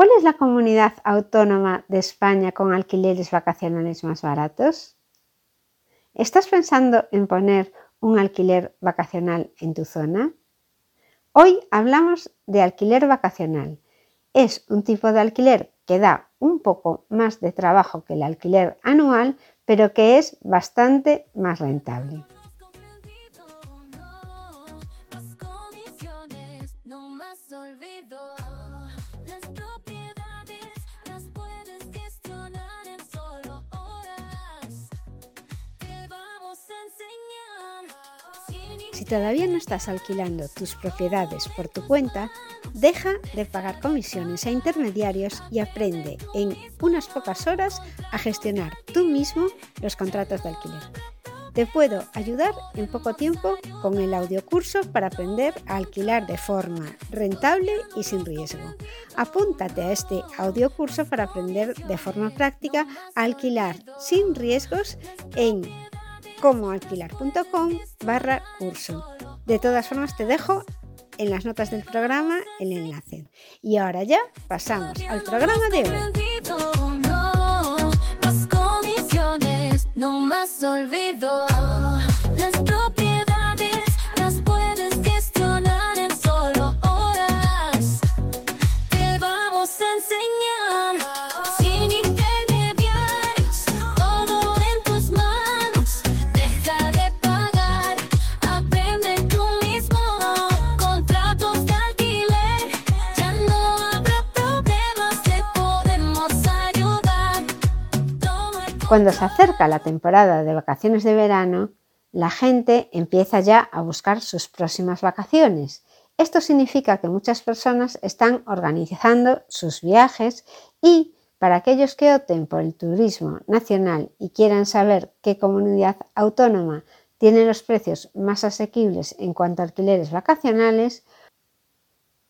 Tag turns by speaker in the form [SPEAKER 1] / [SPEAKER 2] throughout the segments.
[SPEAKER 1] ¿Cuál es la comunidad autónoma de España con alquileres vacacionales más baratos? ¿Estás pensando en poner un alquiler vacacional en tu zona? Hoy hablamos de alquiler vacacional. Es un tipo de alquiler que da un poco más de trabajo que el alquiler anual, pero que es bastante más rentable. Si todavía no estás alquilando tus propiedades por tu cuenta, deja de pagar comisiones a intermediarios y aprende en unas pocas horas a gestionar tú mismo los contratos de alquiler. Te puedo ayudar en poco tiempo con el audiocurso para aprender a alquilar de forma rentable y sin riesgo. Apúntate a este audiocurso para aprender de forma práctica a alquilar sin riesgos en comoalquilar.com barra curso. De todas formas te dejo en las notas del programa el enlace. Y ahora ya pasamos al programa de hoy. Cuando se acerca la temporada de vacaciones de verano, la gente empieza ya a buscar sus próximas vacaciones. Esto significa que muchas personas están organizando sus viajes y para aquellos que opten por el turismo nacional y quieran saber qué comunidad autónoma tiene los precios más asequibles en cuanto a alquileres vacacionales,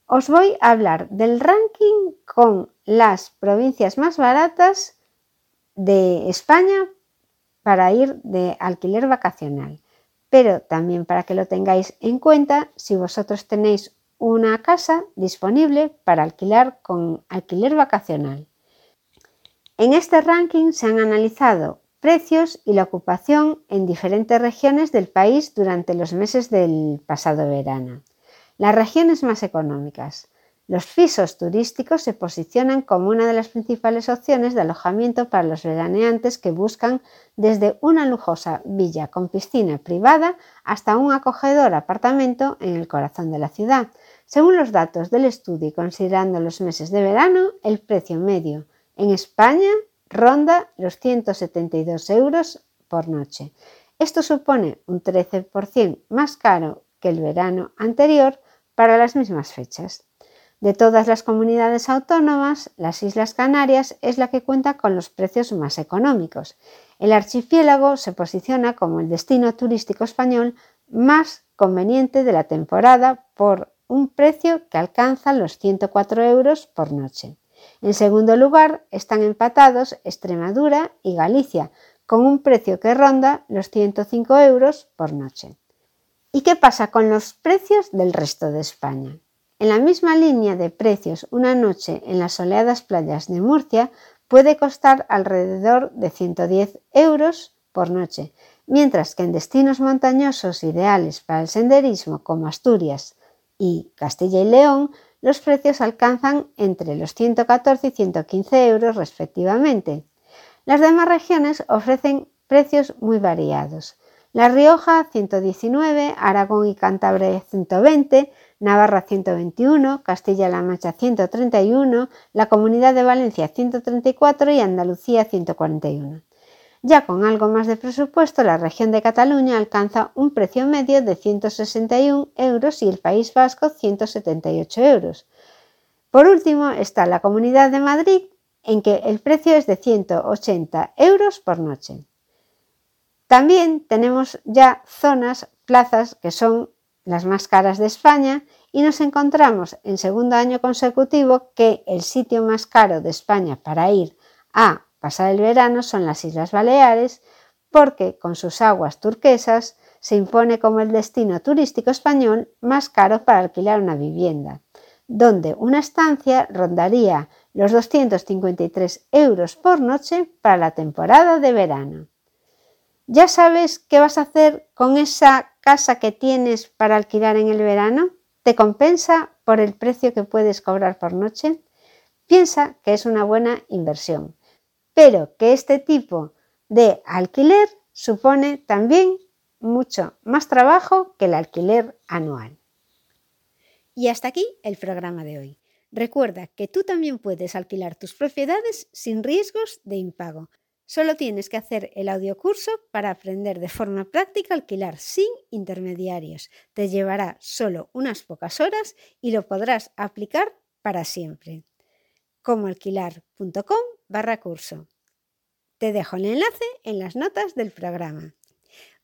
[SPEAKER 1] os voy a hablar del ranking con las provincias más baratas de España para ir de alquiler vacacional, pero también para que lo tengáis en cuenta si vosotros tenéis una casa disponible para alquilar con alquiler vacacional. En este ranking se han analizado precios y la ocupación en diferentes regiones del país durante los meses del pasado verano. Las regiones más económicas. Los pisos turísticos se posicionan como una de las principales opciones de alojamiento para los veraneantes que buscan desde una lujosa villa con piscina privada hasta un acogedor apartamento en el corazón de la ciudad. Según los datos del estudio y considerando los meses de verano, el precio medio en España ronda los 172 euros por noche. Esto supone un 13% más caro que el verano anterior para las mismas fechas. De todas las comunidades autónomas, las Islas Canarias es la que cuenta con los precios más económicos. El archipiélago se posiciona como el destino turístico español más conveniente de la temporada por un precio que alcanza los 104 euros por noche. En segundo lugar están empatados Extremadura y Galicia, con un precio que ronda los 105 euros por noche. ¿Y qué pasa con los precios del resto de España? En la misma línea de precios, una noche en las soleadas playas de Murcia puede costar alrededor de 110 euros por noche, mientras que en destinos montañosos ideales para el senderismo como Asturias y Castilla y León, los precios alcanzan entre los 114 y 115 euros respectivamente. Las demás regiones ofrecen precios muy variados. La Rioja 119, Aragón y Cantabria 120, Navarra 121, Castilla-La Mancha 131, la Comunidad de Valencia 134 y Andalucía 141. Ya con algo más de presupuesto, la región de Cataluña alcanza un precio medio de 161 euros y el País Vasco 178 euros. Por último está la Comunidad de Madrid, en que el precio es de 180 euros por noche. También tenemos ya zonas, plazas que son las más caras de España, y nos encontramos en segundo año consecutivo que el sitio más caro de España para ir a pasar el verano son las Islas Baleares, porque con sus aguas turquesas se impone como el destino turístico español más caro para alquilar una vivienda, donde una estancia rondaría los 253 euros por noche para la temporada de verano. ¿Ya sabes qué vas a hacer con esa casa que tienes para alquilar en el verano? ¿Te compensa por el precio que puedes cobrar por noche? Piensa que es una buena inversión, pero que este tipo de alquiler supone también mucho más trabajo que el alquiler anual. Y hasta aquí el programa de hoy. Recuerda que tú también puedes alquilar tus propiedades sin riesgos de impago. Solo tienes que hacer el audiocurso para aprender de forma práctica alquilar sin intermediarios. Te llevará solo unas pocas horas y lo podrás aplicar para siempre. Comoalquilar.com barra curso. Te dejo el enlace en las notas del programa.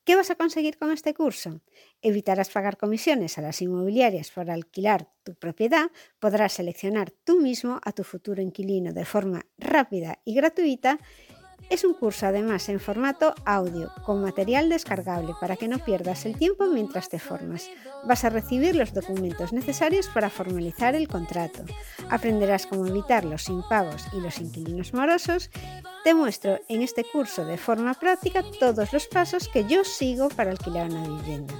[SPEAKER 1] ¿Qué vas a conseguir con este curso? Evitarás pagar comisiones a las inmobiliarias por alquilar tu propiedad, podrás seleccionar tú mismo a tu futuro inquilino de forma rápida y gratuita es un curso además en formato audio con material descargable para que no pierdas el tiempo mientras te formas. Vas a recibir los documentos necesarios para formalizar el contrato. Aprenderás cómo evitar los impagos y los inquilinos morosos. Te muestro en este curso de forma práctica todos los pasos que yo sigo para alquilar una vivienda.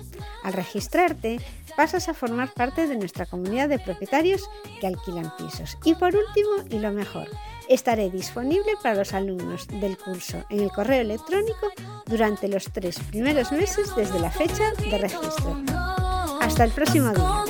[SPEAKER 1] Al registrarte, pasas a formar parte de nuestra comunidad de propietarios que alquilan pisos. Y por último, y lo mejor, Estaré disponible para los alumnos del curso en el correo electrónico durante los tres primeros meses desde la fecha de registro. Hasta el próximo día.